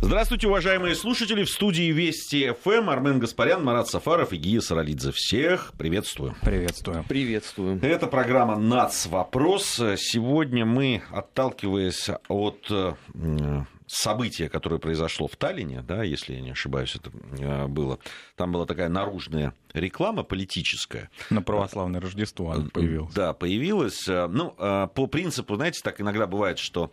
Здравствуйте, уважаемые слушатели. В студии Вести ФМ Армен Гаспарян, Марат Сафаров и Гия Саралидзе. Всех приветствую. Приветствую. Приветствую. Это программа «НАЦ. Вопрос». Сегодня мы, отталкиваясь от э, события, которое произошло в Таллине, да, если я не ошибаюсь, это э, было. Там была такая наружная реклама политическая. На православное Рождество она появилась. Да, появилась. Ну, э, по принципу, знаете, так иногда бывает, что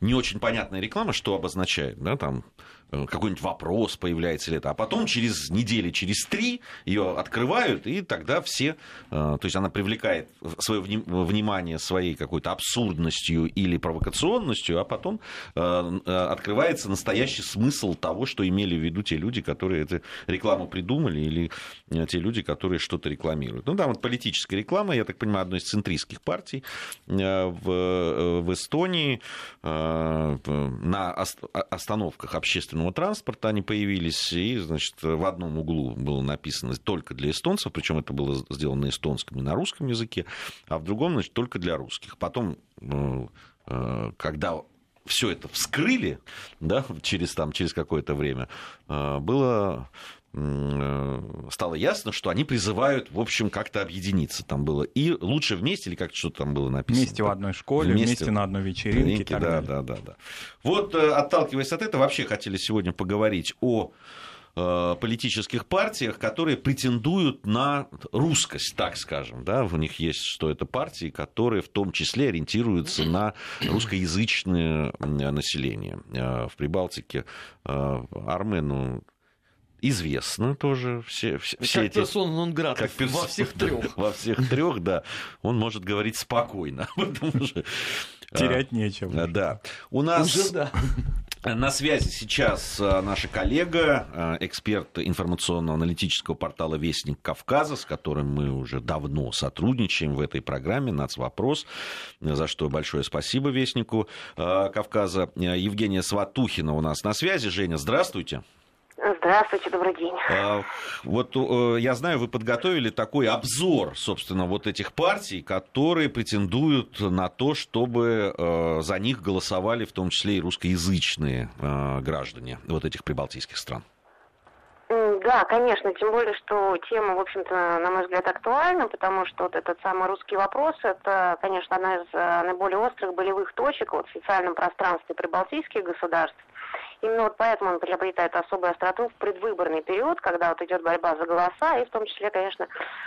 не очень понятная реклама, что обозначает, да, там Э, какой-нибудь вопрос появляется или это, а потом через недели, через три ее открывают, и тогда все, э, то есть она привлекает свое внимание своей какой-то абсурдностью или провокационностью, а потом э, открывается настоящий смысл того, что имели в виду те люди, которые эту рекламу придумали, или те люди, которые что-то рекламируют. Ну да, вот политическая реклама, я так понимаю, одной из центристских партий в, в Эстонии на остановках общественного транспорта они появились, и, значит, в одном углу было написано только для эстонцев, причем это было сделано на эстонском и на русском языке, а в другом, значит, только для русских. Потом, э, э, когда все это вскрыли, да, через, там, через какое-то время, э, было Э, стало ясно, что они призывают, в общем, как-то объединиться. Там было и лучше вместе, или как что-то там было написано. Вместе в одной школе, вместе, вместе на одной вечеринке. Да, да, да, да. Вот, э, отталкиваясь от этого, вообще хотели сегодня поговорить о э, политических партиях, которые претендуют на русскость, так скажем. Да? У них есть, что это партии, которые в том числе ориентируются на русскоязычное население. В Прибалтике Армену известно тоже все, все, все как эти... персона нон как перс... во всех трех. Во всех трех, да. Он может говорить спокойно. Терять нечего. Да. У нас... На связи сейчас а, наша коллега, а, эксперт информационно-аналитического портала «Вестник Кавказа», с которым мы уже давно сотрудничаем в этой программе «Нацвопрос», за что большое спасибо «Вестнику а, Кавказа». Евгения Сватухина у нас на связи. Женя, здравствуйте. Здравствуйте, добрый день. А, вот э, я знаю, вы подготовили такой обзор, собственно, вот этих партий, которые претендуют на то, чтобы э, за них голосовали в том числе и русскоязычные э, граждане вот этих прибалтийских стран. Да, конечно, тем более, что тема, в общем-то, на мой взгляд, актуальна, потому что вот этот самый русский вопрос, это, конечно, одна из наиболее острых болевых точек вот, в социальном пространстве прибалтийских государств. Именно вот поэтому он приобретает особую остроту в предвыборный период, когда вот идет борьба за голоса, и в том числе, конечно,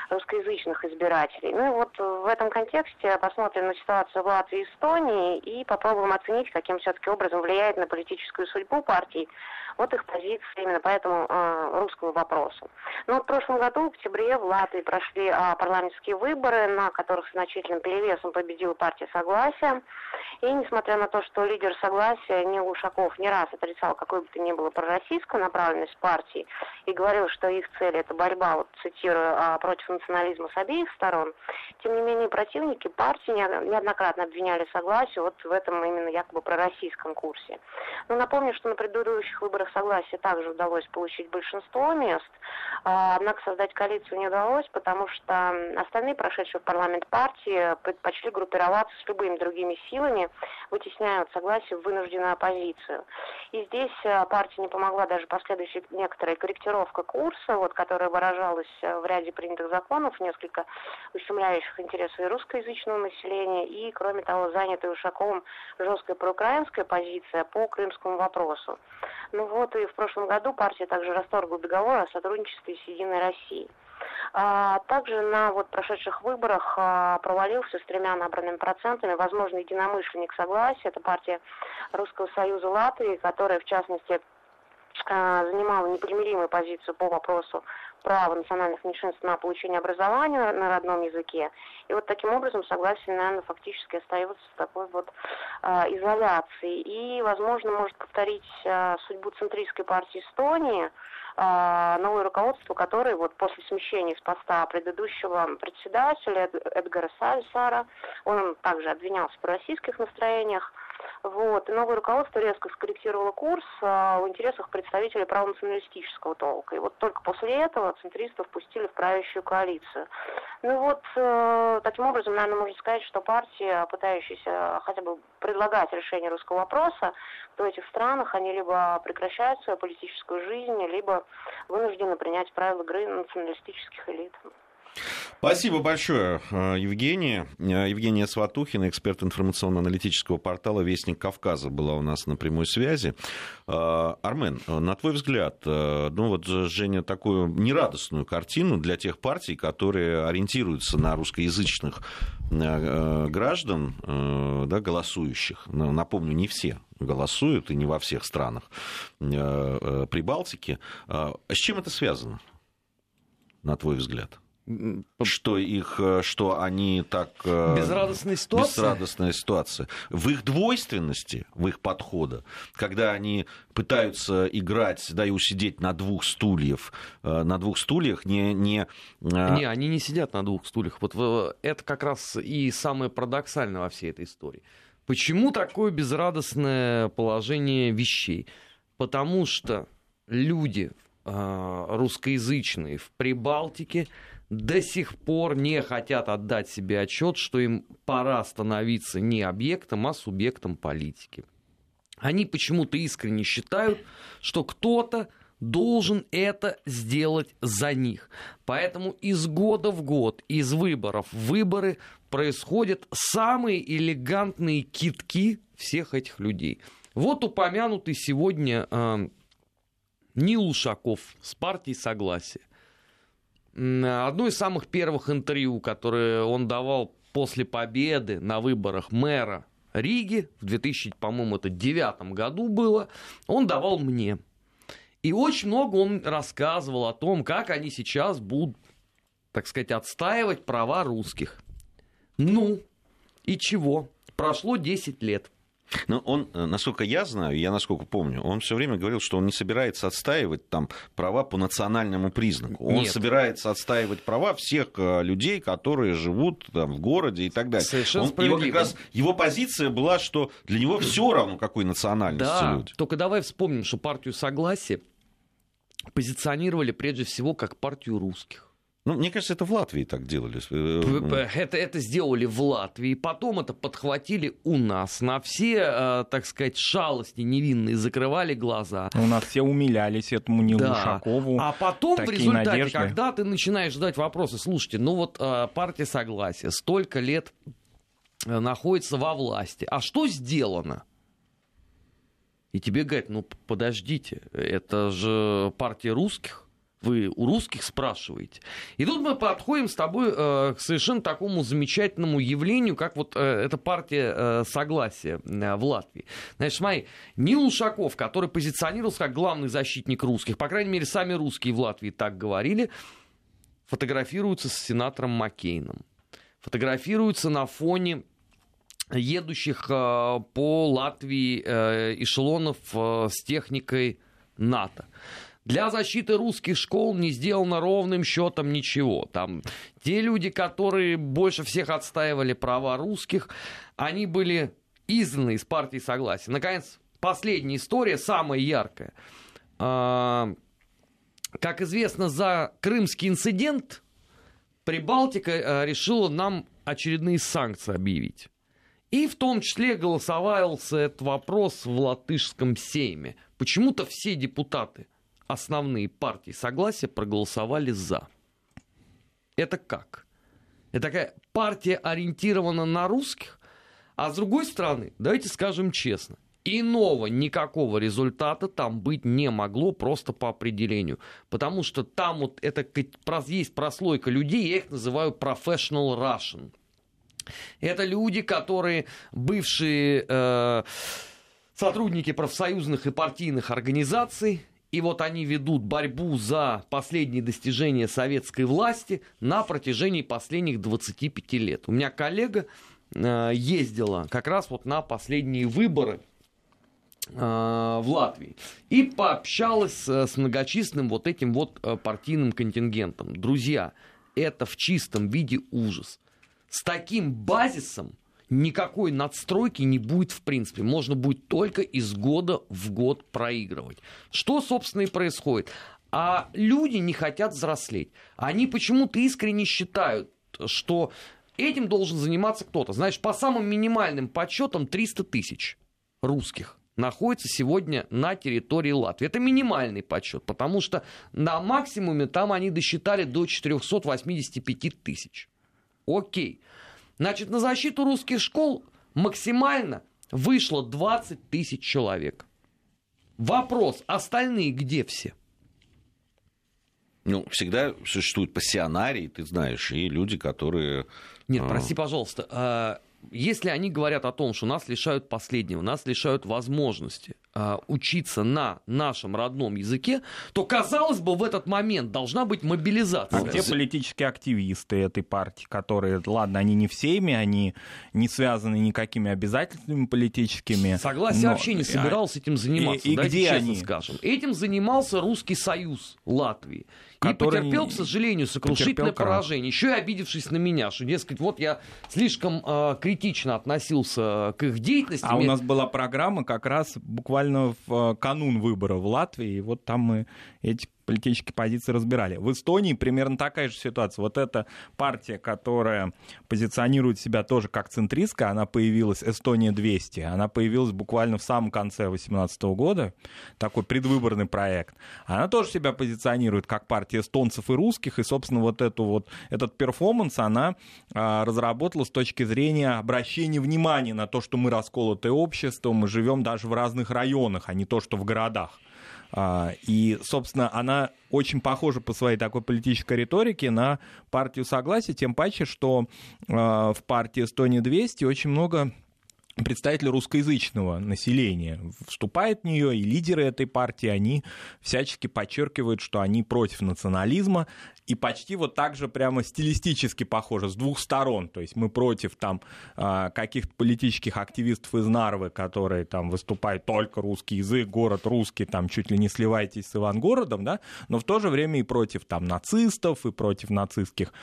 русскоязычных избирателей. Ну и вот в этом контексте посмотрим на ситуацию в Латвии и Эстонии и попробуем оценить, каким все-таки образом влияет на политическую судьбу партий вот их позиция именно по этому э, русскому вопросу. Ну, в прошлом году, в октябре, в Латвии прошли э, парламентские выборы, на которых значительным перевесом победила партия Согласия. И несмотря на то, что лидер Согласия Нил Ушаков не раз отрицал какой бы то ни было пророссийскую направленность партии и говорил, что их цель это борьба, вот цитирую, э, против национализма с обеих сторон, тем не менее противники партии неоднократно обвиняли Согласие вот в этом именно якобы пророссийском курсе. Но напомню, что на предыдущих выборах согласия также удалось получить большинство мест, а, однако создать коалицию не удалось, потому что остальные прошедшие в парламент партии предпочли группироваться с любыми другими силами, вытесняя от согласия вынужденную оппозицию. И здесь а, партия не помогла даже последующая некоторая корректировка курса, вот, которая выражалась в ряде принятых законов, несколько ущемляющих интересы русскоязычного населения, и, кроме того, занятая Ушаковым жесткая проукраинская позиция по крымскому вопросу. Ну вот и в прошлом году партия также расторгла договор о сотрудничестве с Единой Россией. А, также на вот прошедших выборах а, провалился с тремя набранными процентами возможный единомышленник согласия. Это партия Русского Союза Латвии, которая в частности а, занимала непримиримую позицию по вопросу права национальных меньшинств на получение образования на родном языке. И вот таким образом согласие, наверное, фактически остается в такой вот э, изоляции. И, возможно, может повторить э, судьбу центристской партии Эстонии, новое руководство, которое вот после смещения с поста предыдущего председателя Эдгара Сальсара, он также обвинялся в российских настроениях, Вот. Новое руководство резко скорректировало курс а, в интересах представителей правонационалистического толка. И вот только после этого центристов пустили в правящую коалицию. Ну вот, э, таким образом, наверное, можно сказать, что партия, пытающаяся хотя бы предлагать решение русского вопроса, в этих странах они либо прекращают свою политическую жизнь, либо вынуждены принять правила игры националистических элит. Спасибо большое, э, Евгения. Э, Евгения Сватухина, эксперт информационно-аналитического портала «Вестник Кавказа» была у нас на прямой связи. Э, Армен, на твой взгляд, ну вот, Женя, такую нерадостную картину для тех партий, которые ориентируются на русскоязычных граждан, да, голосующих. Напомню, не все голосуют, и не во всех странах Прибалтики. С чем это связано, на твой взгляд? Что их, э, что они так... Э, Безрадостная ситуация? Безрадостная ситуация. В их двойственности, в их подхода, когда они пытаются играть, да, и усидеть на двух стульях, э, на двух стульях не... Не, не они не сидят на двух стульях. Вот это как раз и самое парадоксальное во всей этой истории. Почему такое безрадостное положение вещей? Потому что люди русскоязычные в Прибалтике до сих пор не хотят отдать себе отчет, что им пора становиться не объектом, а субъектом политики. Они почему-то искренне считают, что кто-то должен это сделать за них. Поэтому из года в год, из выборов в выборы происходят самые элегантные китки всех этих людей. Вот упомянутый сегодня э, Нил Ушаков с партией Согласия. Одно из самых первых интервью, которое он давал после победы на выборах мэра Риги в 2000, по-моему, это девятом году было, он давал мне. И очень много он рассказывал о том, как они сейчас будут, так сказать, отстаивать права русских. Ну, и чего? Прошло 10 лет. Но он, э, насколько я знаю, я насколько помню, он все время говорил, что он не собирается отстаивать там права по национальному признаку. Он Нет. собирается отстаивать права всех э, людей, которые живут там в городе и так далее. Совершенно он, его, как раз, его позиция была, что для него все равно, какой национальности да, люди. Только давай вспомним, что партию согласия позиционировали прежде всего как партию русских. Ну, мне кажется, это в Латвии так делали. Э, это, это сделали в Латвии, потом это подхватили у нас. На все, э, так сказать, шалости невинные закрывали глаза. У нас все умилялись этому Нилу да. Ушакову. А потом в результате, надежды. когда ты начинаешь задать вопросы, слушайте, ну вот э, партия Согласия столько лет находится во власти. А что сделано? И тебе говорят, ну подождите, это же партия русских вы у русских спрашиваете. И тут мы подходим с тобой э, к совершенно такому замечательному явлению, как вот э, эта партия э, согласия э, в Латвии. Значит, смотри, Нил Ушаков, который позиционировался как главный защитник русских, по крайней мере, сами русские в Латвии так говорили, фотографируется с сенатором Маккейном. Фотографируется на фоне едущих э, по Латвии э, эшелонов э, с техникой НАТО. Для защиты русских школ не сделано ровным счетом ничего. Там те люди, которые больше всех отстаивали права русских, они были изгнаны из партии Согласия. Наконец, последняя история, самая яркая. А, как известно, за крымский инцидент Прибалтика а, решила нам очередные санкции объявить. И в том числе голосовался этот вопрос в латышском сейме. Почему-то все депутаты – основные партии согласия проголосовали за. Это как? Это такая партия ориентирована на русских, а с другой стороны, давайте скажем честно, иного никакого результата там быть не могло просто по определению. Потому что там вот это есть прослойка людей, я их называю professional Russian. Это люди, которые бывшие э, сотрудники профсоюзных и партийных организаций, и вот они ведут борьбу за последние достижения советской власти на протяжении последних 25 лет. У меня коллега э, ездила как раз вот на последние выборы э, в Латвии и пообщалась с многочисленным вот этим вот э, партийным контингентом. Друзья, это в чистом виде ужас. С таким базисом никакой надстройки не будет в принципе. Можно будет только из года в год проигрывать. Что, собственно, и происходит. А люди не хотят взрослеть. Они почему-то искренне считают, что этим должен заниматься кто-то. Знаешь, по самым минимальным подсчетам 300 тысяч русских находится сегодня на территории Латвии. Это минимальный подсчет, потому что на максимуме там они досчитали до 485 тысяч. Окей. Значит, на защиту русских школ максимально вышло 20 тысяч человек. Вопрос, остальные где все? Ну, всегда существуют пассионарии, ты знаешь, и люди, которые... Нет, а, прости, пожалуйста, а, если они говорят о том, что нас лишают последнего, нас лишают возможности учиться на нашем родном языке, то, казалось бы, в этот момент должна быть мобилизация. А те политические активисты этой партии, которые, ладно, они не всеми, они не связаны никакими обязательствами политическими. Согласен, но... вообще не собирался этим заниматься. И, и где честно они? скажем. Этим занимался Русский Союз Латвии. И потерпел, к сожалению, сокрушительное поражение. Еще и обидевшись на меня, что, дескать, вот я слишком э, критично относился к их деятельности. А у нас была программа как раз буквально в э, канун выбора в Латвии, и вот там мы эти политические позиции разбирали. В Эстонии примерно такая же ситуация. Вот эта партия, которая позиционирует себя тоже как центристская, она появилась, Эстония 200, она появилась буквально в самом конце 2018 года, такой предвыборный проект. Она тоже себя позиционирует как партия эстонцев и русских, и, собственно, вот, эту вот этот перформанс она а, разработала с точки зрения обращения внимания на то, что мы расколотое общество, мы живем даже в разных районах, а не то, что в городах. А, и, собственно, она очень похожа по своей такой политической риторике на партию согласия, тем паче, что а, в партии Эстония 200 очень много представители русскоязычного населения вступает в нее, и лидеры этой партии, они всячески подчеркивают, что они против национализма, и почти вот так же прямо стилистически похоже, с двух сторон. То есть мы против там а, каких-то политических активистов из Нарвы, которые там выступают только русский язык, город русский, там чуть ли не сливайтесь с Ивангородом, да, но в то же время и против там нацистов, и против нацистских,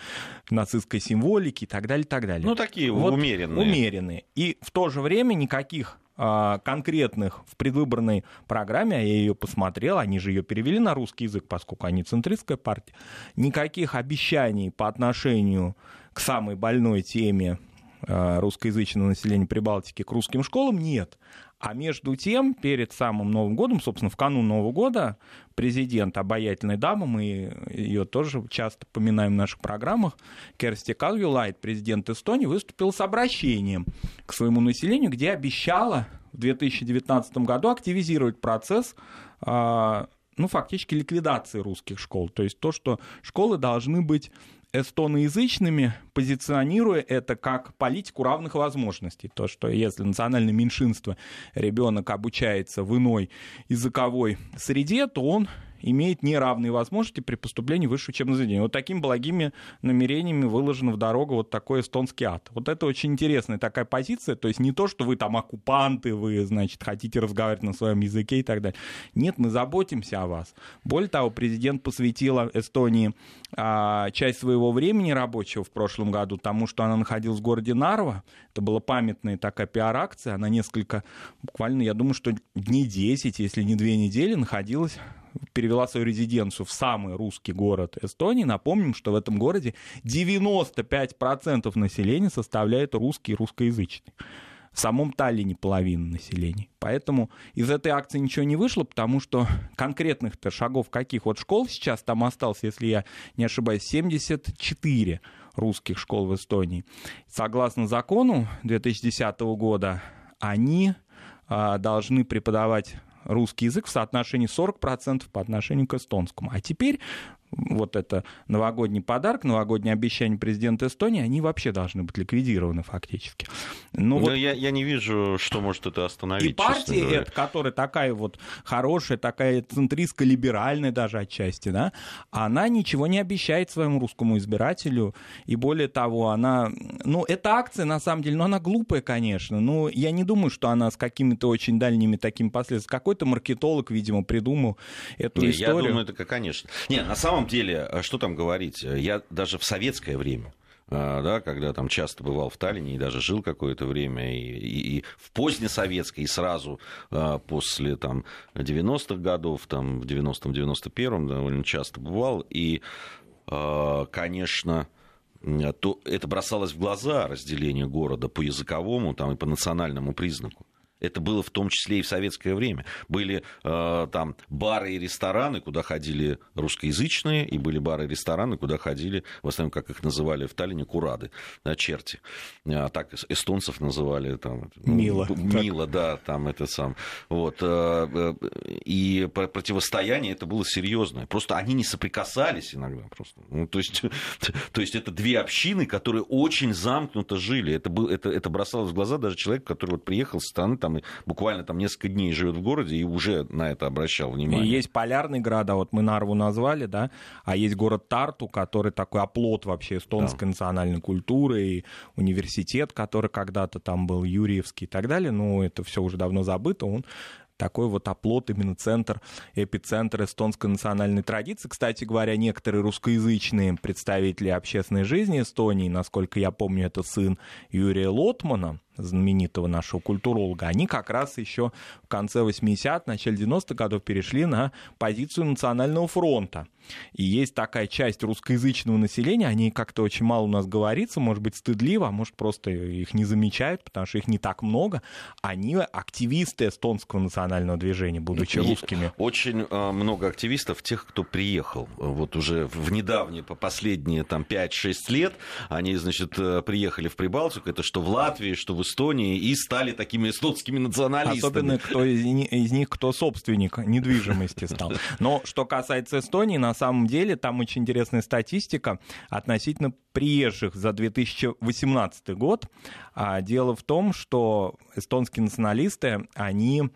нацистской символики и так далее, и так далее. Ну, такие вот умеренные. Умеренные. И в то же время никаких а, конкретных в предвыборной программе, а я ее посмотрел, они же ее перевели на русский язык, поскольку они центристская партия, никаких обещаний по отношению к самой больной теме а, русскоязычного населения Прибалтики к русским школам нет. А между тем, перед самым Новым годом, собственно, в канун Нового года, президент обаятельной дамы, мы ее тоже часто поминаем в наших программах, Керсти Калвилайт, президент Эстонии, выступил с обращением к своему населению, где обещала в 2019 году активизировать процесс а, ну, фактически ликвидации русских школ. То есть то, что школы должны быть эстоноязычными, позиционируя это как политику равных возможностей. То, что если национальное меньшинство ребенок обучается в иной языковой среде, то он имеет неравные возможности при поступлении в высшее учебное заведение. Вот такими благими намерениями выложено в дорогу вот такой эстонский ад. Вот это очень интересная такая позиция, то есть не то, что вы там оккупанты, вы, значит, хотите разговаривать на своем языке и так далее. Нет, мы заботимся о вас. Более того, президент посвятил Эстонии а, часть своего времени рабочего в прошлом году тому, что она находилась в городе Нарва. Это была памятная такая пиар-акция. Она несколько, буквально, я думаю, что дней 10, если не две недели, находилась перевела свою резиденцию в самый русский город Эстонии. Напомним, что в этом городе 95% населения составляет русский и русскоязычный. В самом Таллине половина населения. Поэтому из этой акции ничего не вышло, потому что конкретных-то шагов каких вот школ сейчас там осталось, если я не ошибаюсь, 74 русских школ в Эстонии. Согласно закону 2010 года, они а, должны преподавать русский язык в соотношении 40% по отношению к эстонскому. А теперь вот это новогодний подарок, новогоднее обещание президента Эстонии, они вообще должны быть ликвидированы фактически. Ну, вот... я, я не вижу, что может это остановить. И партия эта, которая такая вот хорошая, такая центристско-либеральная даже отчасти, да, она ничего не обещает своему русскому избирателю, и более того, она, ну, эта акция, на самом деле, ну, она глупая, конечно, но я не думаю, что она с какими-то очень дальними такими последствиями. Какой-то маркетолог, видимо, придумал эту не, историю. Я думаю, это, конечно. Не, на самом деле, э, что там говорить, э, я даже в советское время да, когда там часто бывал в Таллине и даже жил какое-то время, и, и, и в позднесоветской, и сразу после там, 90-х годов, там, в 90-м, 91-м довольно часто бывал, и, конечно, то это бросалось в глаза разделение города по языковому там, и по национальному признаку. Это было в том числе и в советское время. Были э, там бары и рестораны, куда ходили русскоязычные, и были бары и рестораны, куда ходили, в основном, как их называли в Таллине, курады, да, черти. А так эстонцев называли там... Ну, мило. Мило, да, там это сам. Вот. Э, э, и противостояние это было серьезное. Просто они не соприкасались иногда. Просто. Ну, то, есть, то есть это две общины, которые очень замкнуто жили. Это, был, это, это бросалось в глаза даже человек, который вот приехал со стороны там, буквально там несколько дней живет в городе и уже на это обращал внимание. И есть полярный град, а вот мы Нарву назвали, да, а есть город Тарту, который такой оплот вообще эстонской да. национальной культуры, и университет, который когда-то там был, Юрьевский и так далее, но это все уже давно забыто, он такой вот оплот, именно центр, эпицентр эстонской национальной традиции. Кстати говоря, некоторые русскоязычные представители общественной жизни Эстонии, насколько я помню, это сын Юрия Лотмана, знаменитого нашего культуролога, они как раз еще в конце 80-х, начале 90-х годов перешли на позицию Национального фронта. И есть такая часть русскоязычного населения, они как-то очень мало у нас говорится, может быть, стыдливо, а может, просто их не замечают, потому что их не так много. Они активисты эстонского национального движения, будучи русскими. Очень э, много активистов, тех, кто приехал. Вот уже в недавние, по последние там 5-6 лет, они, значит, э, приехали в Прибалтику, это что в Латвии, что в Эстонии и стали такими эстонскими националистами. Особенно кто из, из них, кто собственник недвижимости стал. Но что касается Эстонии, на самом деле там очень интересная статистика относительно приезжих за 2018 год. А, дело в том, что эстонские националисты, они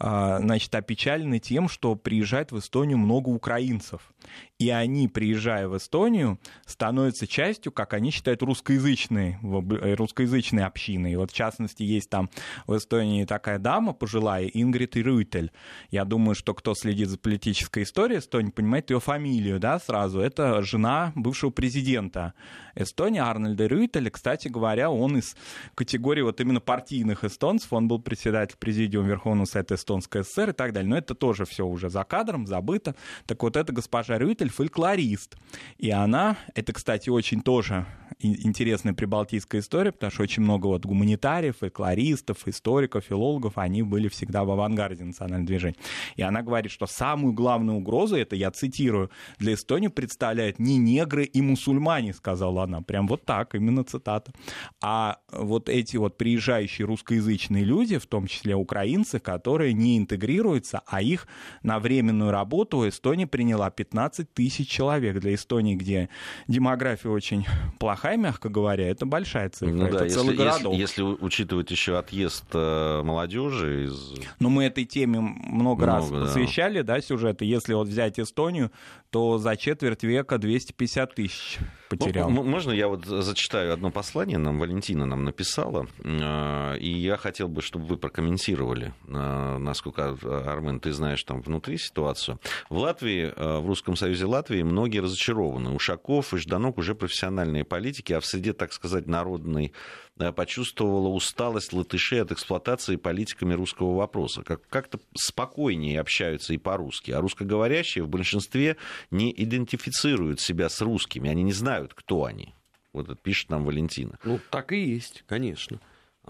а, значит, опечалены тем, что приезжает в Эстонию много украинцев. И они, приезжая в Эстонию, становятся частью, как они считают, русскоязычной, э, русскоязычной общины. И вот, в частности, есть там в Эстонии такая дама пожилая, Ингрид Рютель. Я думаю, что кто следит за политической историей Эстонии, понимает ее фамилию, да, сразу. Это жена бывшего президента Эстонии Арнольда Рютеля. Кстати говоря, он из категории вот именно партийных эстонцев. Он был председатель президиума Верховного Совета Эстонской ССР и так далее. Но это тоже все уже за кадром, забыто. Так вот, это госпожа Рютель фольклорист. И она, это, кстати, очень тоже интересная прибалтийская история, потому что очень много вот гуманитариев, фольклористов, историков, филологов, они были всегда в авангарде национального движения. И она говорит, что самую главную угрозу, это я цитирую, для Эстонии представляют не негры и мусульмане, сказала она. Прям вот так, именно цитата. А вот эти вот приезжающие русскоязычные люди, в том числе украинцы, которые не интегрируются, а их на временную работу Эстония приняла 15 тысяч человек. Для Эстонии, где демография очень плохая, мягко говоря, это большая цифра. Ну, это да, целый если, городок. Если, если учитывать еще отъезд э, молодежи из... Ну, мы этой теме много, много раз да. посвящали, да, сюжеты. Если вот взять Эстонию, то за четверть века 250 тысяч потерял. Ну, можно я вот зачитаю одно послание, нам Валентина нам написала, э, и я хотел бы, чтобы вы прокомментировали, э, насколько, Армен, ты знаешь там внутри ситуацию. В Латвии, в Русском Союзе Латвии многие разочарованы. Ушаков и Жданок уже профессиональные политики, а в среде, так сказать, народной э, почувствовала усталость латышей от эксплуатации политиками русского вопроса. Как- как-то спокойнее общаются и по-русски. А русскоговорящие в большинстве не идентифицируют себя с русскими. Они не знают, кто они. Вот это пишет нам Валентина. Ну, так и есть, конечно.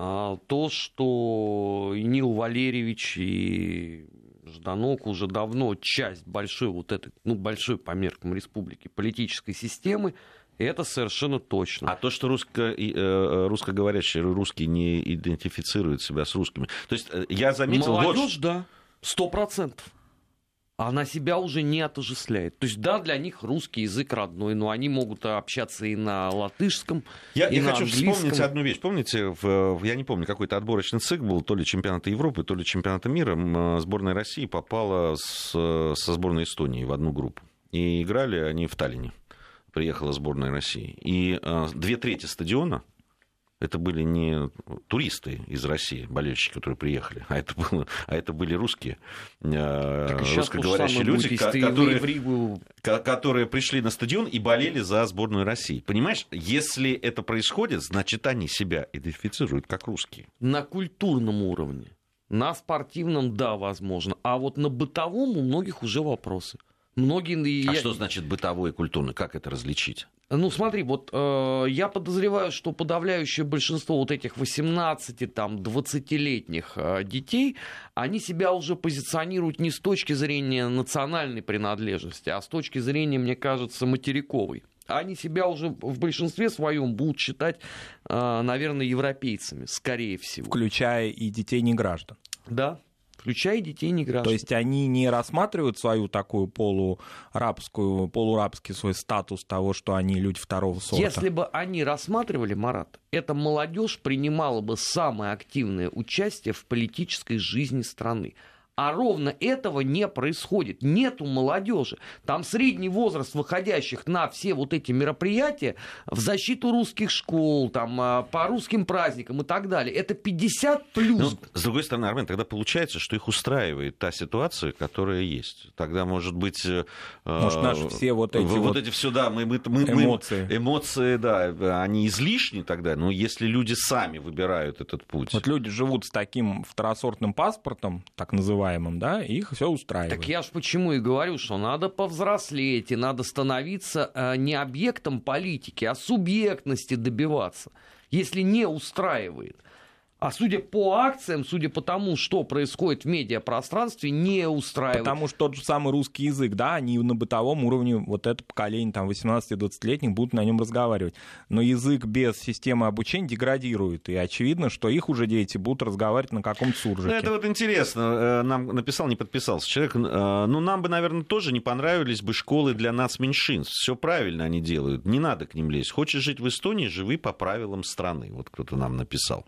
А то, что и Нил Валерьевич и Жданок уже давно часть большой вот этой, ну, большой по меркам республики политической системы, это совершенно точно. А то, что русско, э, русскоговорящие русские не идентифицируют себя с русскими. То есть э, я заметил... Молодежь, вот... да, сто процентов. Она себя уже не отождествляет. То есть, да, для них русский язык родной, но они могут общаться и на латышском, я, и я на хочу английском. вспомнить одну вещь. Помните, в, я не помню, какой-то отборочный цикл был, то ли чемпионата Европы, то ли чемпионата мира, э, сборная России попала с, со сборной Эстонии в одну группу. И играли они в Таллине приехала сборная России. И э, две трети стадиона это были не туристы из России, болельщики, которые приехали, а это, было, а это были русские, э, русскоговорящие люди, которые, Ригу... которые пришли на стадион и болели за сборную России. Понимаешь, если это происходит, значит, они себя идентифицируют как русские. На культурном уровне. На спортивном, да, возможно. А вот на бытовом у многих уже вопросы. Многие... А я... что значит бытовой и культурный? Как это различить? Ну, смотри, вот э, я подозреваю, что подавляющее большинство вот этих 18, там, 20-летних э, детей, они себя уже позиционируют не с точки зрения национальной принадлежности, а с точки зрения, мне кажется, материковой. Они себя уже в большинстве своем будут считать, э, наверное, европейцами, скорее всего. Включая и детей не граждан. Да, включая детей не граждан. То есть они не рассматривают свою такую полурабскую, полурабский свой статус того, что они люди второго сорта? Если бы они рассматривали, Марат, эта молодежь принимала бы самое активное участие в политической жизни страны. А ровно этого не происходит. Нету молодежи. Там средний возраст выходящих на все вот эти мероприятия в защиту русских школ, там, а, по русским праздникам и так далее. Это 50 плюс. Ну, с другой стороны, Армен, тогда получается, что их устраивает та ситуация, которая есть. Тогда, может быть... Э, может, наши все вот эти вот, вот эти все, да, мы, мы, мы, эмоции. Мы, эмоции, да, они излишни тогда, но если люди сами выбирают этот путь. Вот люди живут с таким второсортным паспортом, так называемым, называемым, да, их все устраивает. Так я ж почему и говорю, что надо повзрослеть, и надо становиться э, не объектом политики, а субъектности добиваться, если не устраивает. А судя по акциям, судя по тому, что происходит в медиапространстве, не устраивает. Потому что тот же самый русский язык, да, они на бытовом уровне, вот это поколение там 18-20-летних будут на нем разговаривать. Но язык без системы обучения деградирует, и очевидно, что их уже дети будут разговаривать на каком-то суржике. Это вот интересно, э, нам написал, не подписался человек, э, ну нам бы, наверное, тоже не понравились бы школы для нас меньшинств. Все правильно они делают, не надо к ним лезть. Хочешь жить в Эстонии, живи по правилам страны. Вот кто-то нам написал.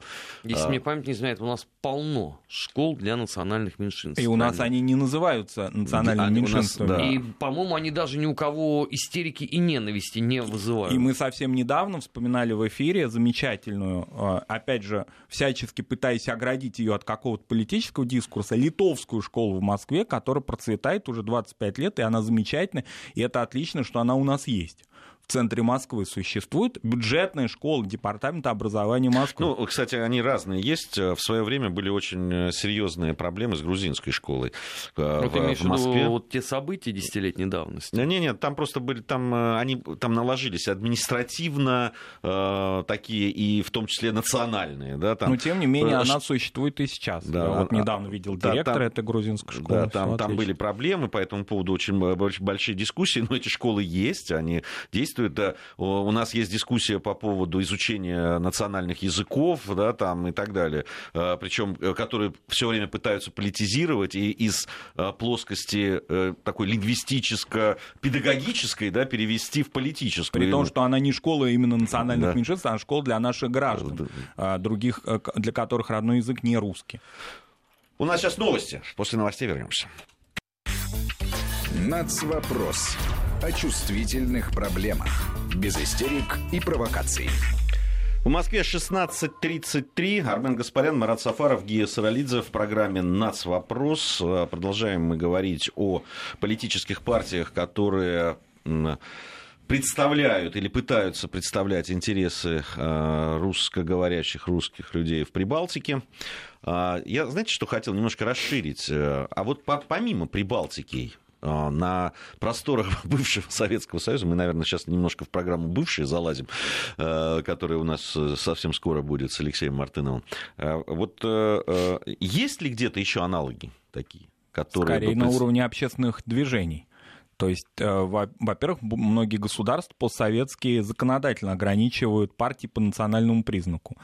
Если мне память не знает, у нас полно школ для национальных меньшинств. И у нас они не называются национальными меньшинствами. Нас, да. И, по-моему, они даже ни у кого истерики и ненависти не вызывают. И мы совсем недавно вспоминали в эфире замечательную, а, опять же, всячески пытаясь оградить ее от какого-то политического дискурса, литовскую школу в Москве, которая процветает уже 25 лет, и она замечательная, и это отлично, что она у нас есть центре Москвы существует бюджетная школа Департамента образования Москвы. Ну, кстати, они разные есть. В свое время были очень э, серьезные проблемы с грузинской школой э, ну, в, ты имеешь в Москве. Виду вот те события десятилетней давности? Нет, нет, нет, там просто были, там э, они там наложились административно э, такие и в том числе национальные, да, там. Но тем не менее она существует и сейчас. Да, Я вот недавно видел директора да, там, этой грузинской школы. Да, там, там были проблемы по этому поводу очень большие дискуссии, но эти школы есть, они действуют действует. У нас есть дискуссия по поводу изучения национальных языков, да, там и так далее, э, причем э, которые все время пытаются политизировать и из э, плоскости такой лингвистическо-педагогической да, перевести в политическую. При том, что она не школа именно национальных да. меньшинств, а школа для наших граждан, да. других, для которых родной язык не русский. У нас сейчас новости. После новостей вернемся. Нацвопрос о чувствительных проблемах. Без истерик и провокаций. В Москве 16.33. Армен Гаспарян, Марат Сафаров, Гия Саралидзе в программе «Нацвопрос». Продолжаем мы говорить о политических партиях, которые представляют или пытаются представлять интересы э, русскоговорящих русских людей в Прибалтике. А, я, знаете, что хотел немножко расширить? Э, а вот помимо Прибалтики, на просторах бывшего Советского Союза, мы, наверное, сейчас немножко в программу «Бывшие» залазим, э, которая у нас э, совсем скоро будет с Алексеем Мартыновым. Э, вот есть ли где-то еще аналоги такие? Которые Скорее бы... на уровне общественных движений. То есть, во-первых, многие государства постсоветские законодательно ограничивают партии по национальному признаку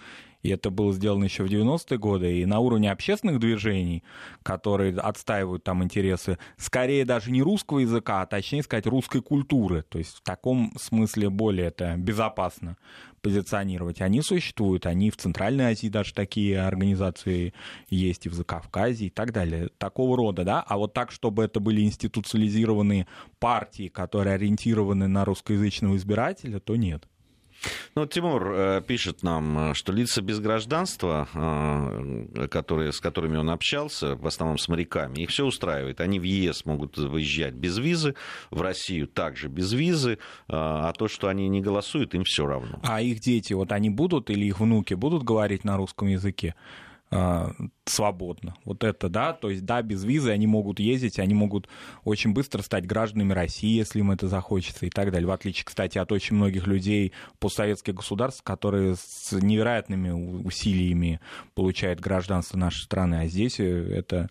и это было сделано еще в 90-е годы, и на уровне общественных движений, которые отстаивают там интересы, скорее даже не русского языка, а точнее сказать русской культуры, то есть в таком смысле более это безопасно позиционировать. Они существуют, они в Центральной Азии даже такие организации есть, и в Закавказье и так далее. Такого рода, да, а вот так, чтобы это были институциализированные партии, которые ориентированы на русскоязычного избирателя, то нет. Ну, Тимур э, пишет нам, что лица без гражданства, э, которые, с которыми он общался, в основном с моряками, их все устраивает. Они в ЕС могут выезжать без визы, в Россию также без визы, э, а то, что они не голосуют, им все равно. А их дети, вот они будут или их внуки будут говорить на русском языке? А, свободно. Вот это, да, то есть, да, без визы они могут ездить, они могут очень быстро стать гражданами России, если им это захочется и так далее. В отличие, кстати, от очень многих людей постсоветских государств, которые с невероятными усилиями получают гражданство нашей страны, а здесь э, это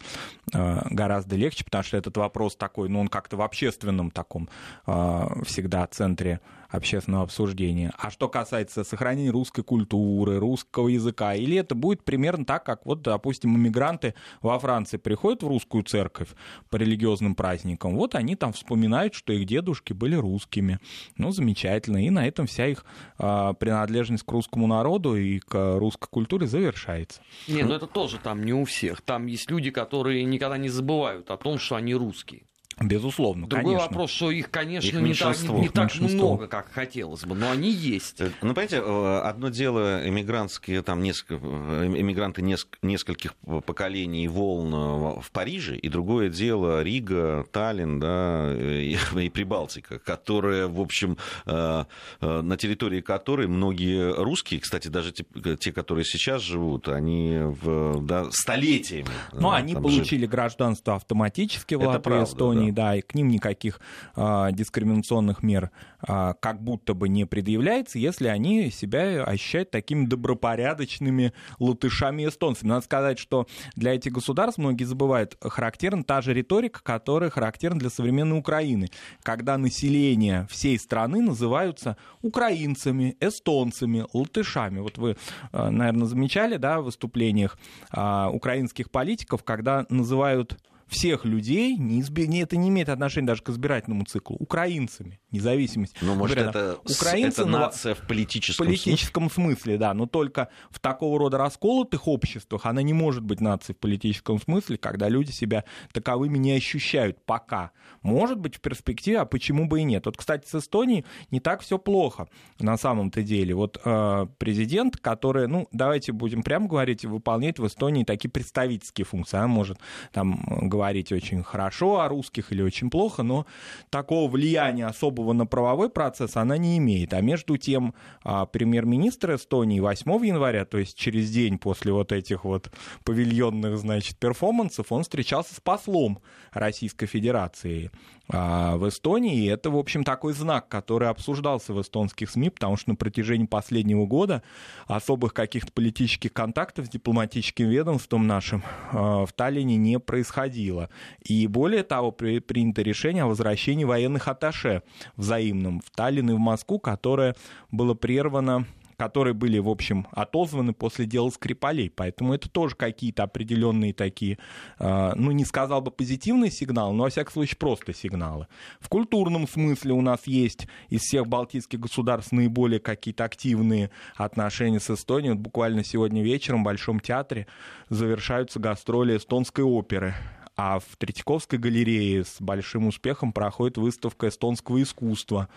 гораздо легче, потому что этот вопрос такой, ну, он как-то в общественном таком а, всегда центре общественного обсуждения. А что касается сохранения русской культуры, русского языка, или это будет примерно так, как вот, допустим, иммигранты во Франции приходят в русскую церковь по религиозным праздникам, вот они там вспоминают, что их дедушки были русскими. Ну, замечательно. И на этом вся их а, принадлежность к русскому народу и к русской культуре завершается. Не, ну это тоже там не у всех. Там есть люди, которые никогда не забывают о том, что они русские. Безусловно, Другой конечно. вопрос, что их, конечно, их не так, не так много, как хотелось бы, но они есть. Э, ну, понимаете, э, одно дело эмигрантские, там, несколько, э, эмигранты нескольких поколений волн в Париже, и другое дело Рига, Таллин, да, и, и Прибалтика, которые, в общем, на территории которой многие русские, кстати, даже те, те которые сейчас живут, они в, да, столетиями. Ну, да, они получили жили. гражданство автоматически в Латвии, Эстонии, нарушений, да, и к ним никаких а, дискриминационных мер а, как будто бы не предъявляется, если они себя ощущают такими добропорядочными латышами эстонцами. Надо сказать, что для этих государств, многие забывают, характерна та же риторика, которая характерна для современной Украины, когда население всей страны называются украинцами, эстонцами, латышами. Вот вы, а, наверное, замечали, да, в выступлениях а, украинских политиков, когда называют всех людей, не изби... это не имеет отношения даже к избирательному циклу, украинцами, независимость. Ну, может, Говорят, это, украинцы, это нация в политическом, политическом смысле? смысле, да, но только в такого рода расколотых обществах она не может быть нацией в политическом смысле, когда люди себя таковыми не ощущают пока. Может быть, в перспективе, а почему бы и нет? Вот, кстати, с Эстонией не так все плохо на самом-то деле. Вот э, президент, который, ну, давайте будем прямо говорить, выполняет в Эстонии такие представительские функции. Она может там говорить очень хорошо о русских или очень плохо, но такого влияния особого на правовой процесс она не имеет. А между тем а, премьер-министр Эстонии 8 января, то есть через день после вот этих вот павильонных, значит, перформансов, он встречался с послом Российской Федерации а, в Эстонии. И это, в общем, такой знак, который обсуждался в эстонских СМИ, потому что на протяжении последнего года особых каких-то политических контактов с дипломатическим ведомством нашим а, в Таллине не происходило. И более того, при, принято решение о возвращении военных атташе взаимным в Таллин и в Москву, которое было прервано которые были, в общем, отозваны после дела Скрипалей. Поэтому это тоже какие-то определенные такие, а, ну, не сказал бы позитивные сигналы, но, во всяком случае, просто сигналы. В культурном смысле у нас есть из всех балтийских государств наиболее какие-то активные отношения с Эстонией. Вот буквально сегодня вечером в Большом театре завершаются гастроли эстонской оперы. А в Третьяковской галерее с большим успехом проходит выставка эстонского искусства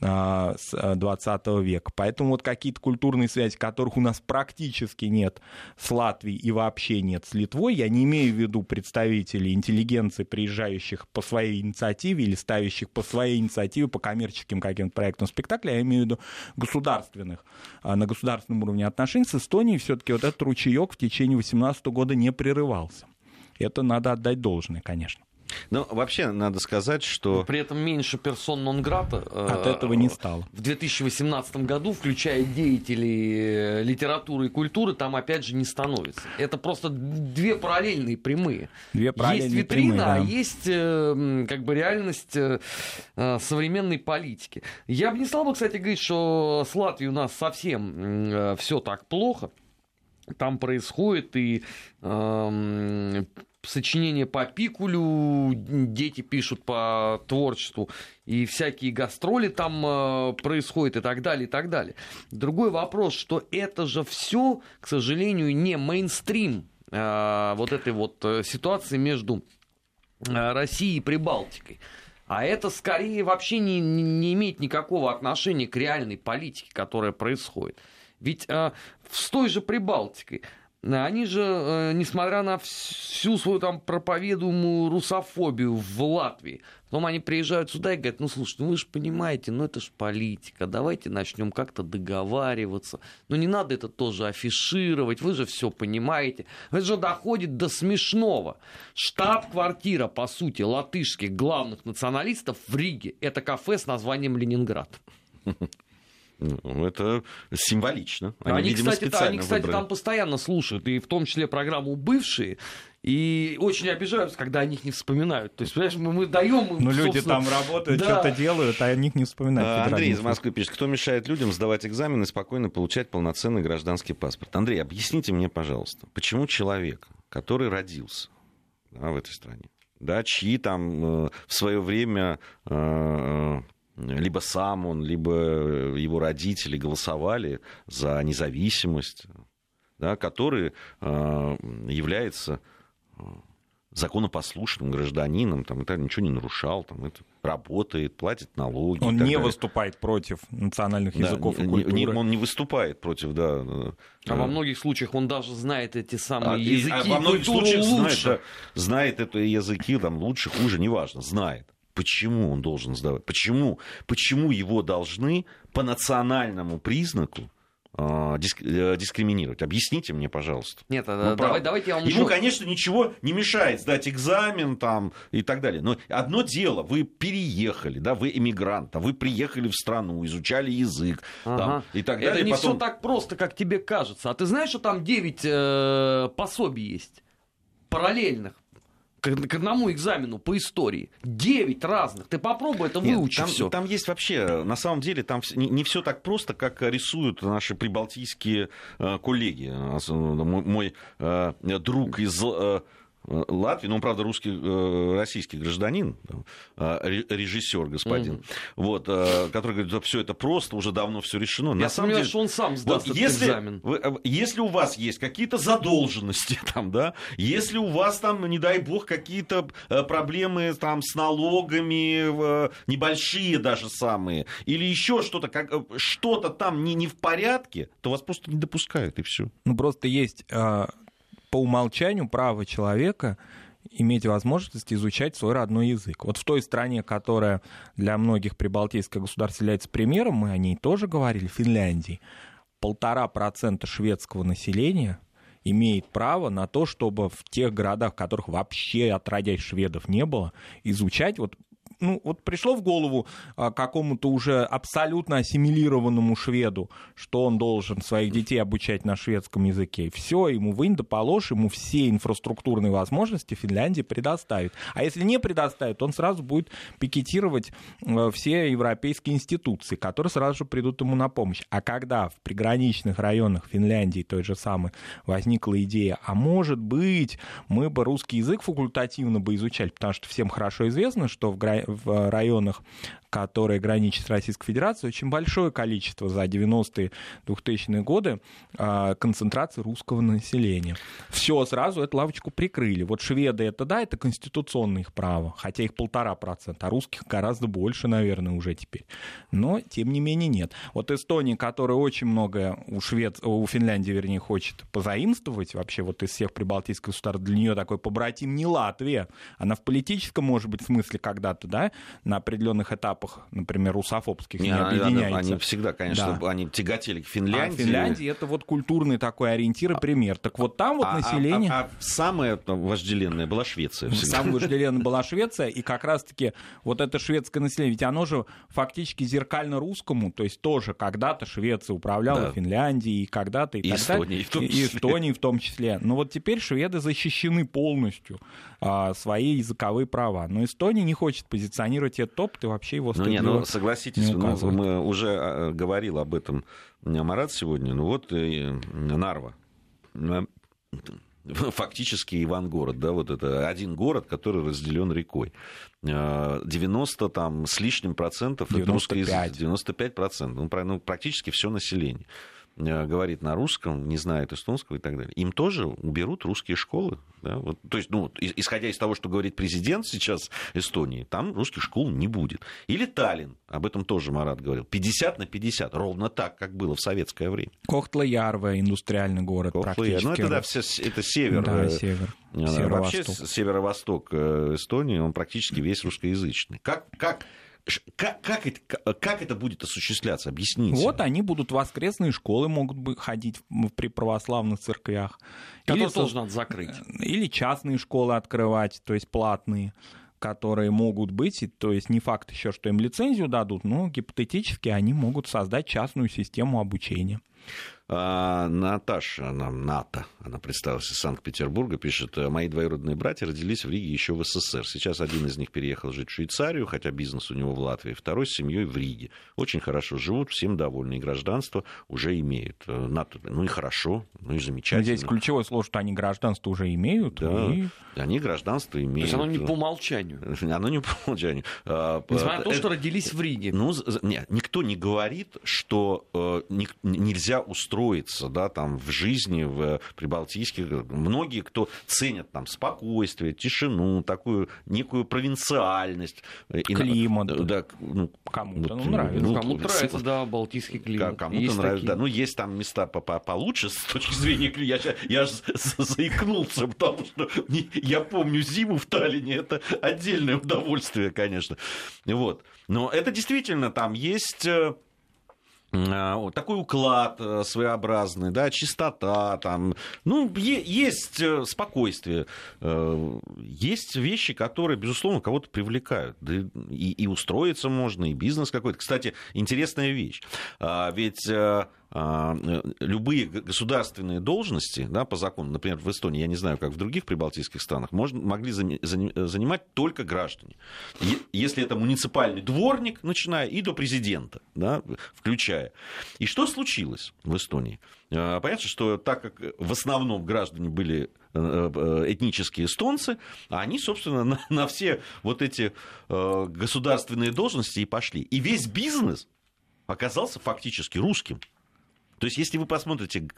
а, с 20 э, века. Поэтому вот какие-то культурные связи, которых у нас практически нет с Латвией и вообще нет с Литвой, я не имею в виду представителей интеллигенции, приезжающих по своей инициативе или ставящих по своей инициативе по коммерческим каким-то проектам спектакля, я имею в виду государственных, а, на государственном уровне отношений с Эстонией все-таки вот этот ручеек в течение 18 года не прерывался. Это надо отдать должное, конечно. Ну, вообще, надо сказать, что... Но при этом меньше персон нон-грата... Э, От этого не стало. В 2018 году, включая деятелей э, литературы и культуры, там, опять же, не становится. Это просто две параллельные прямые. Две параллельные есть витрина, прямые, да. а есть э, как бы реальность современной политики. Я бы не стал бы, кстати, говорить, что с Латвией у нас совсем все так плохо там происходит, и э, сочинения по пикулю, дети пишут по творчеству, и всякие гастроли там э, происходят, и так далее, и так далее. Другой вопрос, что это же все, к сожалению, не мейнстрим э, вот этой вот э, ситуации между э, Россией и Прибалтикой. А это скорее вообще не, не имеет никакого отношения к реальной политике, которая происходит. Ведь э, с той же Прибалтикой они же, э, несмотря на всю свою там проповедуемую русофобию в Латвии, потом они приезжают сюда и говорят, ну слушайте, ну вы же понимаете, ну это же политика, давайте начнем как-то договариваться. Ну не надо это тоже афишировать, вы же все понимаете. Это же доходит до смешного. Штаб-квартира, по сути, латышских главных националистов в Риге, это кафе с названием Ленинград. Ну, это символично. Они, они видимо, кстати, они, кстати там постоянно слушают, и в том числе программу «Бывшие», и очень обижаются, когда о них не вспоминают. То есть, понимаешь, мы, мы даем им. Ну, люди там работают, да. что-то делают, а о них не вспоминают. Андрей из Москвы пишет: кто мешает людям сдавать экзамены и спокойно получать полноценный гражданский паспорт? Андрей, объясните мне, пожалуйста, почему человек, который родился да, в этой стране, да, чьи там э, в свое время э, либо сам он, либо его родители голосовали за независимость, да, который э, является э, законопослушным гражданином, там, это ничего не нарушал, там, это работает, платит налоги. Он не далее. выступает против национальных да, языков и культуры. Не, он не выступает против, да. А во многих случаях он даже знает эти самые а, языки. А во многих случаях лучше. знает, да, знает эти языки, там, лучше, хуже, неважно, знает. Почему он должен сдавать? Почему? Почему его должны по национальному признаку а, э, дискриминировать. Объясните мне, пожалуйста. Нет, ну, давай, давайте я вам Ему, конечно, ничего не мешает сдать экзамен там и так далее. Но одно дело, вы переехали, да, вы эмигрант, а вы приехали в страну, изучали язык ага. там, и так далее. Это не потом... все так просто, как тебе кажется. А ты знаешь, что там 9 э, пособий есть? параллельных к, к одному экзамену по истории. Девять разных. Ты попробуй это выучить там, все. Там есть вообще, на самом деле, там не, не все так просто, как рисуют наши прибалтийские э, коллеги. Мой, мой э, друг из э, Э, Латвии, ну, он, правда, русский, э, российский гражданин, э, режиссер господин, mm-hmm. вот, который говорит, да, все это просто, уже давно все решено. Я На самом деле, что он сам сдаст вот, если, экзамен. Вы, если у вас есть какие-то задолженности там, да, если у вас там, не дай бог, какие-то проблемы там с налогами, небольшие даже самые, или еще что-то, как, что-то там не, не в порядке, то вас просто не допускают, и все. Ну, просто есть а, по умолчанию право человека иметь возможность изучать свой родной язык. Вот в той стране, которая для многих прибалтийских государств является примером, мы о ней тоже говорили, Финляндии, полтора процента шведского населения имеет право на то, чтобы в тех городах, в которых вообще отродясь шведов не было, изучать вот ну, вот пришло в голову а, какому-то уже абсолютно ассимилированному шведу, что он должен своих детей обучать на шведском языке. Все, ему вынь да положь, ему все инфраструктурные возможности Финляндия предоставит. А если не предоставит, он сразу будет пикетировать э, все европейские институции, которые сразу же придут ему на помощь. А когда в приграничных районах Финляндии той же самой возникла идея, а может быть, мы бы русский язык факультативно бы изучали, потому что всем хорошо известно, что в, в районах, которые граничат с Российской Федерацией, очень большое количество за 90-е 2000-е годы а, концентрации русского населения. Все, сразу эту лавочку прикрыли. Вот шведы это, да, это конституционное их право, хотя их полтора процента, а русских гораздо больше, наверное, уже теперь. Но, тем не менее, нет. Вот Эстония, которая очень многое у, Швед... у Финляндии, вернее, хочет позаимствовать, вообще вот из всех прибалтийских государств, для нее такой побратим не Латвия. Она в политическом, может быть, смысле когда-то, да, на определенных этапах, например, русофобских не, не объединяется. Они всегда, конечно, да. они тяготели к Финляндии. А Финляндия это вот культурный такой ориентир и пример. Так вот там вот а, а население... А, а, а самое вожделенное была Швеция. Самая вожделенная была Швеция, и как раз-таки вот это шведское население, ведь оно же фактически зеркально русскому, то есть тоже когда-то Швеция управляла да. Финляндией, и когда-то и, и далее. В том числе. И Эстонией в том числе. Но вот теперь шведы защищены полностью а, свои языковые права. Но Эстония не хочет позиционировать этот опыт и вообще его Ну, не, ну согласитесь, не ну, мы уже а, говорил об этом Марат сегодня. Ну вот и Нарва фактически Ивангород, да, вот это один город, который разделен рекой. 90 а, там с лишним процентов 95. это русскоязычный, 95 процентов, ну, ну, практически все население. Э, говорит на русском, не знает эстонского и так далее, им тоже уберут русские школы. Да? Вот, то есть, ну, исходя из того, что говорит президент сейчас Эстонии, там русских школ не будет. Или Таллин, об этом тоже Марат говорил, 50 на 50, ровно так, как было в советское время. Кохтла-Ярве, индустриальный город Кохтла практически. Ну, это, да, все, это север. Да, север. Вообще, северо-восток Эстонии, он практически весь русскоязычный. Как, как как, как, это, как это будет осуществляться? Объясните. Вот они будут воскресные школы могут бы ходить при православных церквях. Которые или, надо закрыть. Или частные школы открывать, то есть платные которые могут быть, то есть не факт еще, что им лицензию дадут, но гипотетически они могут создать частную систему обучения. А, Наташа, она НАТО, она представилась из Санкт-Петербурга, пишет, мои двоюродные братья родились в Риге еще в СССР. Сейчас один из них переехал жить в Швейцарию, хотя бизнес у него в Латвии, второй с семьей в Риге. Очень хорошо живут, всем довольны, и гражданство уже имеют. Э, НАТО, ну и хорошо, ну и замечательно. Здесь ключевое слово, что они гражданство уже имеют. Да, и... они гражданство имеют. То есть оно не по умолчанию. Оно не по умолчанию. Несмотря на то, что родились в Риге. Ну, нет, никто не говорит, что э, нельзя устроить строится, да, там в жизни, в прибалтийских, многие, кто ценят там спокойствие, тишину, такую некую провинциальность. Климат. И, да, ну, кому-то ну, нравится. Ну, кому-то нравится, да, балтийский климат. Кому-то есть нравится, такие. да. Ну, есть там места получше с точки зрения климата. Я, я заикнулся, потому что я помню зиму в Таллине, это отдельное удовольствие, конечно. Вот. Но это действительно там есть э, такой уклад э, своеобразный, да, чистота, там, ну, есть э, спокойствие, э, есть вещи, которые, безусловно, кого-то привлекают, да, и, и устроиться можно, и бизнес какой-то. Кстати, интересная вещь, а, ведь а, любые государственные должности да, по закону, например, в Эстонии, я не знаю, как в других прибалтийских странах, можно, могли занимать только граждане. Если это муниципальный дворник, начиная и до президента, да, включая. И что случилось в Эстонии? А, понятно, что так как в основном граждане были э, э, этнические эстонцы, они, собственно, на, на все вот эти э, государственные должности и пошли. И весь бизнес оказался фактически русским. То есть, если вы посмотрите,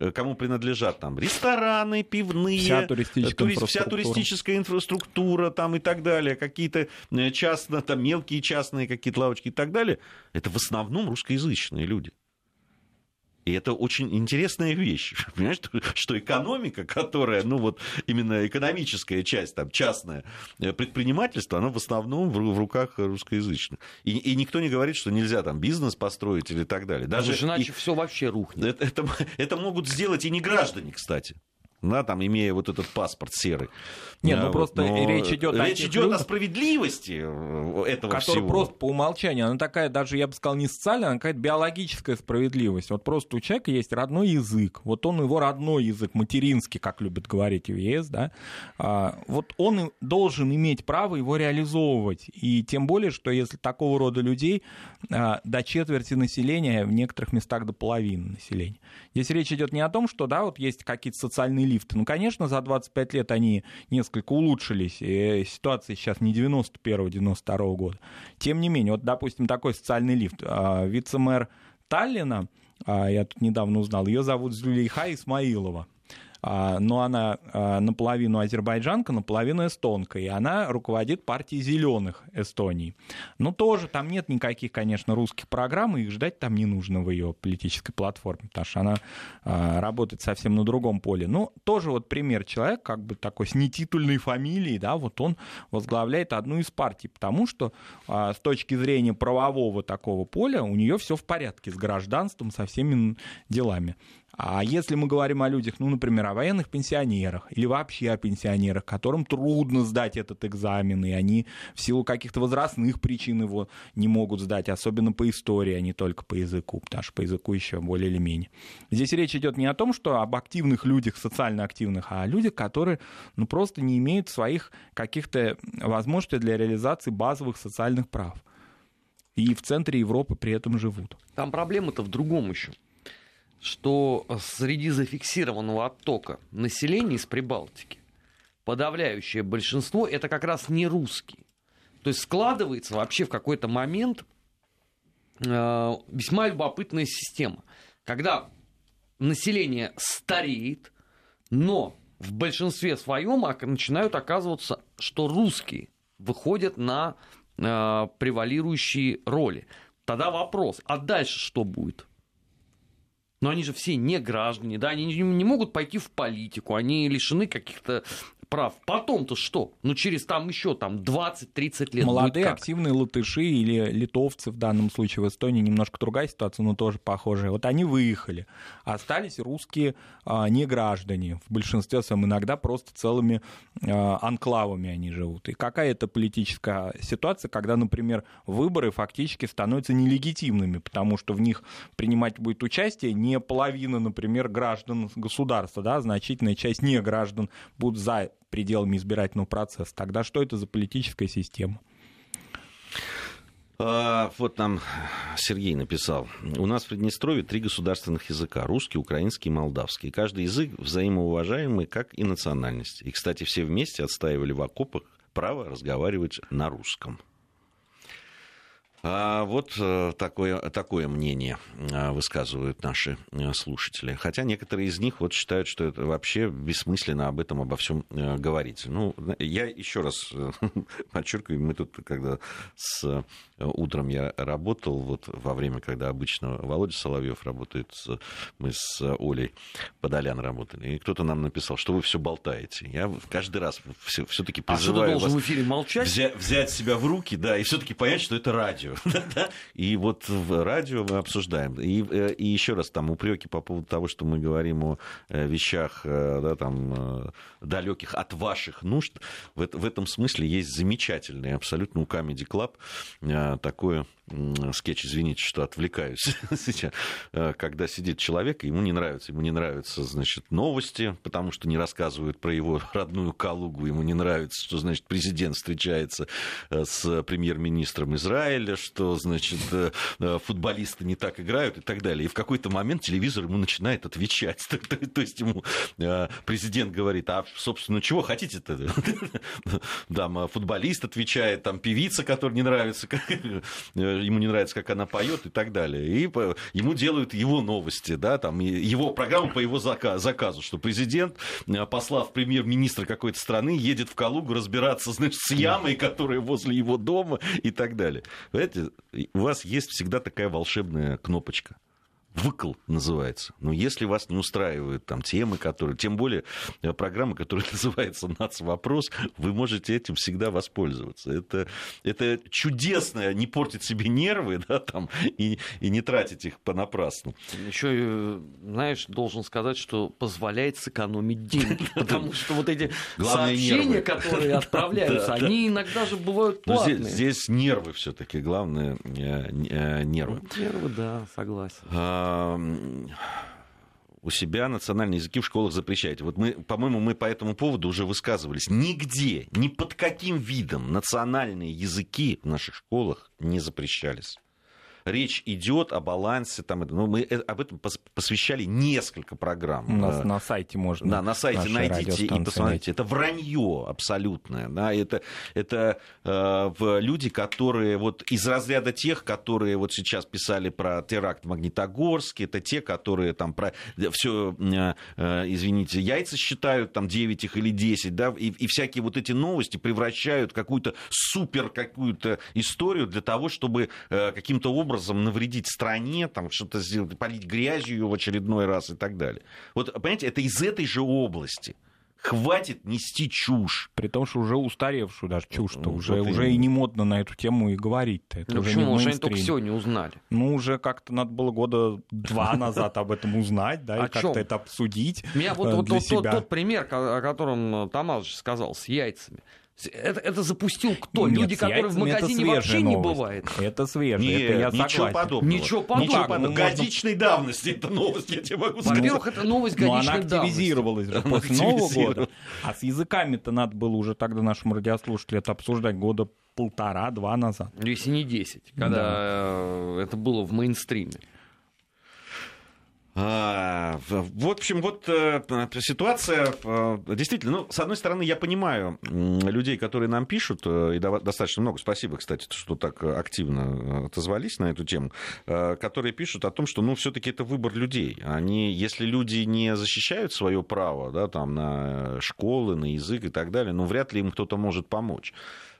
э, кому принадлежат там рестораны, пивные, вся туристическая, тури... инфраструктура. вся туристическая инфраструктура там и так далее, какие-то э, частные, там мелкие частные какие-то лавочки и так далее, это в основном русскоязычные люди. И это очень интересная вещь. Понимаешь, что экономика, которая, ну вот именно экономическая часть, там, частное э, предпринимательство, оно в основном в, руках русскоязычных. И, и никто не говорит, что нельзя там бизнес построить или так далее. Даже Слушай, иначе и... все вообще рухнет. Это, это, это могут сделать и не граждане, кстати да, там, имея вот этот паспорт серый. Нет, ну просто Но речь идет речь идет людях, о справедливости э, этого который всего. просто по умолчанию, она такая даже, я бы сказал, не социальная, она какая-то биологическая справедливость. Вот просто у человека есть родной язык, вот он его родной язык, материнский, как любят говорить в ЕС, да, а, вот он должен иметь право его реализовывать. И тем более, что если такого рода людей а, до четверти населения, в некоторых местах до половины населения. Здесь речь идет не о том, что, да, вот есть какие-то социальные лифты. Ну, конечно, за 25 лет они несколько улучшились, и ситуация сейчас не 91-92 года. Тем не менее, вот, допустим, такой социальный лифт. А, вице-мэр Таллина, а, я тут недавно узнал, ее зовут Зулейха Исмаилова. А, но она а, наполовину азербайджанка, наполовину эстонка, и она руководит партией зеленых Эстонии. Ну, тоже там нет никаких, конечно, русских программ, и их ждать там не нужно в ее политической платформе, потому что она а, работает совсем на другом поле. Ну, тоже вот пример человека, как бы такой с нетитульной фамилией, да, вот он возглавляет одну из партий, потому что с точки зрения правового такого поля у нее все в порядке с гражданством, со всеми делами. А если мы говорим о людях, ну, например, о военных пенсионерах или вообще о пенсионерах, которым трудно сдать этот экзамен, и они в силу каких-то возрастных причин его не могут сдать, особенно по истории, а не только по языку, потому что по языку еще более или менее. Здесь речь идет не о том, что об активных людях, социально активных, а о людях, которые ну, просто не имеют своих каких-то возможностей для реализации базовых социальных прав. И в центре Европы при этом живут. Там проблема-то в другом еще что среди зафиксированного оттока населения из Прибалтики подавляющее большинство это как раз не русские. То есть складывается вообще в какой-то момент э, весьма любопытная система. когда население стареет, но в большинстве своем начинают оказываться, что русские выходят на э, превалирующие роли. Тогда вопрос, а дальше что будет? Но они же все не граждане, да, они не могут пойти в политику, они лишены каких-то прав. Потом-то что? Ну, через там еще там 20-30 лет. Молодые активные латыши или литовцы в данном случае в Эстонии немножко другая ситуация, но тоже похожая. Вот они выехали. Остались русские а, не граждане. В большинстве своем иногда просто целыми а, анклавами они живут. И какая это политическая ситуация, когда, например, выборы фактически становятся нелегитимными, потому что в них принимать будет участие не половина, например, граждан государства, да, значительная часть не граждан будут за пределами избирательного процесса. Тогда что это за политическая система? А, вот нам Сергей написал. У нас в Приднестровье три государственных языка. Русский, украинский и молдавский. Каждый язык взаимоуважаемый, как и национальность. И, кстати, все вместе отстаивали в окопах право разговаривать на русском. А вот э, такое, такое мнение э, высказывают наши э, слушатели. Хотя некоторые из них вот считают, что это вообще бессмысленно об этом, обо всем говорить. Ну, я еще раз подчеркиваю, мы тут, когда с утром я работал, вот во время, когда обычно Володя Соловьев работает, мы с Олей Подолян работали, и кто-то нам написал, что вы все болтаете. Я каждый раз все-таки призываю а что ты должен в эфире молчать? Взять, взять себя в руки, да, и все-таки понять, что это радио. И вот в радио мы обсуждаем. И, э, еще раз там упреки по поводу того, что мы говорим о э, вещах э, да, там, далеких от ваших нужд. В, в этом смысле есть замечательный абсолютно у Comedy Club такое скетч, извините, что отвлекаюсь сейчас, когда сидит человек, ему не нравится, ему не нравятся, значит, новости, потому что не рассказывают про его родную Калугу, ему не нравится, что, значит, президент встречается с премьер-министром Израиля, что, значит, э, футболисты не так играют и так далее. И в какой-то момент телевизор ему начинает отвечать. То есть ему президент говорит, а, собственно, чего хотите-то? Да, футболист отвечает, там, певица, которая не нравится, ему не нравится, как она поет и так далее. И ему делают его новости, да, там, его программу по его заказу, что президент, э, послав премьер-министра какой-то страны, едет в Калугу разбираться, значит, с ямой, которая возле его дома и так далее. Понимаете, у вас есть всегда такая волшебная кнопочка выкл называется. Но если вас не устраивают там темы, которые, тем более э, программа, которая называется «Нацвопрос», вы можете этим всегда воспользоваться. Это, это чудесно, не портить себе нервы, да, там, и, и не тратить их понапрасну. Еще, э, знаешь, должен сказать, что позволяет сэкономить деньги, потому что вот эти сообщения, которые отправляются, они иногда же бывают платные. Здесь нервы все таки главное, э, нервы. Нервы, да, согласен а, у себя национальные языки в школах запрещаете. Вот мы, по-моему, мы по этому поводу уже высказывались. Нигде, ни под каким видом национальные языки в наших школах не запрещались речь идет о балансе. Там, ну, мы э, об этом посвящали несколько программ. У нас на сайте можно. Да, на сайте найдите и посмотрите. Это вранье абсолютное. Да, это это э, люди, которые вот из разряда тех, которые вот сейчас писали про теракт в Магнитогорске, это те, которые там про все, э, э, извините, яйца считают, там 9 их или 10, да, и, и всякие вот эти новости превращают в какую-то супер какую-то историю для того, чтобы э, каким-то образом образом навредить стране, там что-то сделать, полить грязью ее в очередной раз и так далее. Вот, понимаете, это из этой же области. Хватит нести чушь. При том, что уже устаревшую даже чушь-то. Ну, уже, вот уже и не модно на эту тему и говорить-то. Это ну уже почему? Уже они только сегодня узнали. Ну, уже как-то надо было года два назад об этом узнать, да, и как-то это обсудить Меня вот, э, тот, пример, о котором Тамаш сказал, с яйцами. Это, это запустил кто? Нет, Люди, которые в магазине вообще новость. не бывает. Это свежее, Нет, это я ничего согласен. Подобного. Ничего подобного. Ничего подобного. Ну, Годичной давности это новость, я тебе могу сказать. Во-первых, это новость годичной давности. она активизировалась же после Нового года. А с языками-то надо было уже тогда нашим радиослушателям это обсуждать года полтора-два назад. Если не десять, когда да. это было в мейнстриме. А, в общем, вот э, ситуация э, действительно, ну, с одной стороны, я понимаю людей, которые нам пишут, э, и достаточно много, спасибо, кстати, что так активно отозвались на эту тему, которые пишут о том, что, ну, все-таки это выбор людей. Они, если люди не защищают свое право, да, там, на школы, на язык и так далее, ну, вряд ли им кто-то может помочь.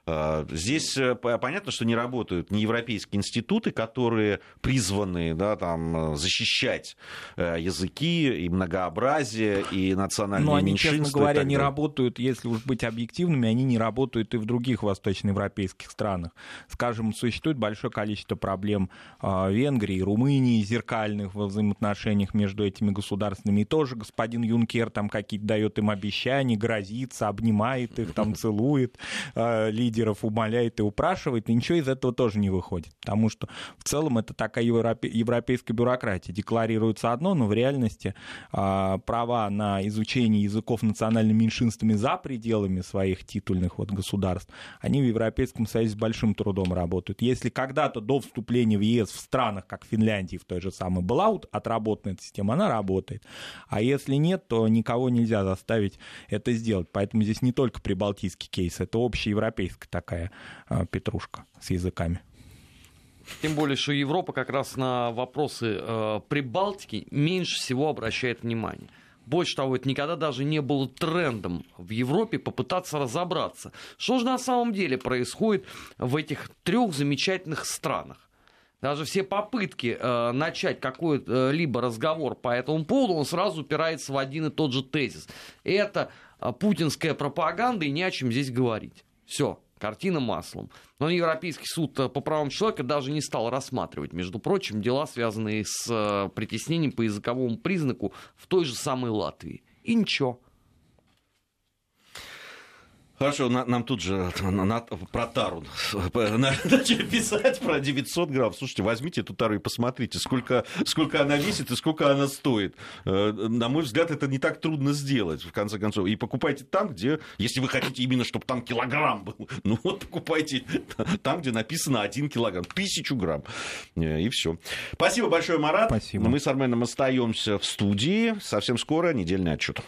А, здесь э, понятно, что не работают не европейские институты, которые призваны да, там, защищать э, языки и многообразие, и национальные Но они, меньшинства. честно говоря, не работают, если уж быть объективными, они не работают и в других восточноевропейских странах. Скажем, существует большое количество проблем а, Венгрии, Румынии, зеркальных во взаимоотношениях между этими государствами. И тоже господин Юнкер там какие-то дает им обещания, грозится, обнимает их, там целует а, лидеров лидеров умоляет и упрашивает, и ничего из этого тоже не выходит. Потому что в целом это такая европе, европейская бюрократия. Декларируется одно, но в реальности э, права на изучение языков национальными меньшинствами за пределами своих титульных вот, государств, они в Европейском Союзе с большим трудом работают. Если когда-то до вступления в ЕС в странах, как Финляндии, в той же самой, была отработана эта система, она работает. А если нет, то никого нельзя заставить это сделать. Поэтому здесь не только прибалтийский кейс, это общеевропейская такая а, петрушка с языками. Тем более, что Европа как раз на вопросы э, Прибалтики меньше всего обращает внимание. Больше того, это никогда даже не было трендом в Европе попытаться разобраться, что же на самом деле происходит в этих трех замечательных странах. Даже все попытки э, начать какой-либо разговор по этому поводу, он сразу упирается в один и тот же тезис. Это э, путинская пропаганда, и не о чем здесь говорить. Все, картина маслом. Но Европейский суд э, по правам человека даже не стал рассматривать, между прочим, дела, связанные с э, притеснением по языковому признаку в той же самой Латвии. И ничего. Хорошо, на, нам тут же на, на, про тару начали писать про 900 грамм. Слушайте, возьмите эту тару и посмотрите, сколько, сколько она весит и сколько она стоит. Э, на мой взгляд, это не так трудно сделать, в конце концов. И покупайте там, где, если вы хотите именно, чтобы там килограмм был, ну вот покупайте там, где написано 1 килограмм, тысячу грамм. Э, и все. Спасибо большое, Марат. Спасибо. Мы с Арменом остаемся в студии. Совсем скоро недельный отчет.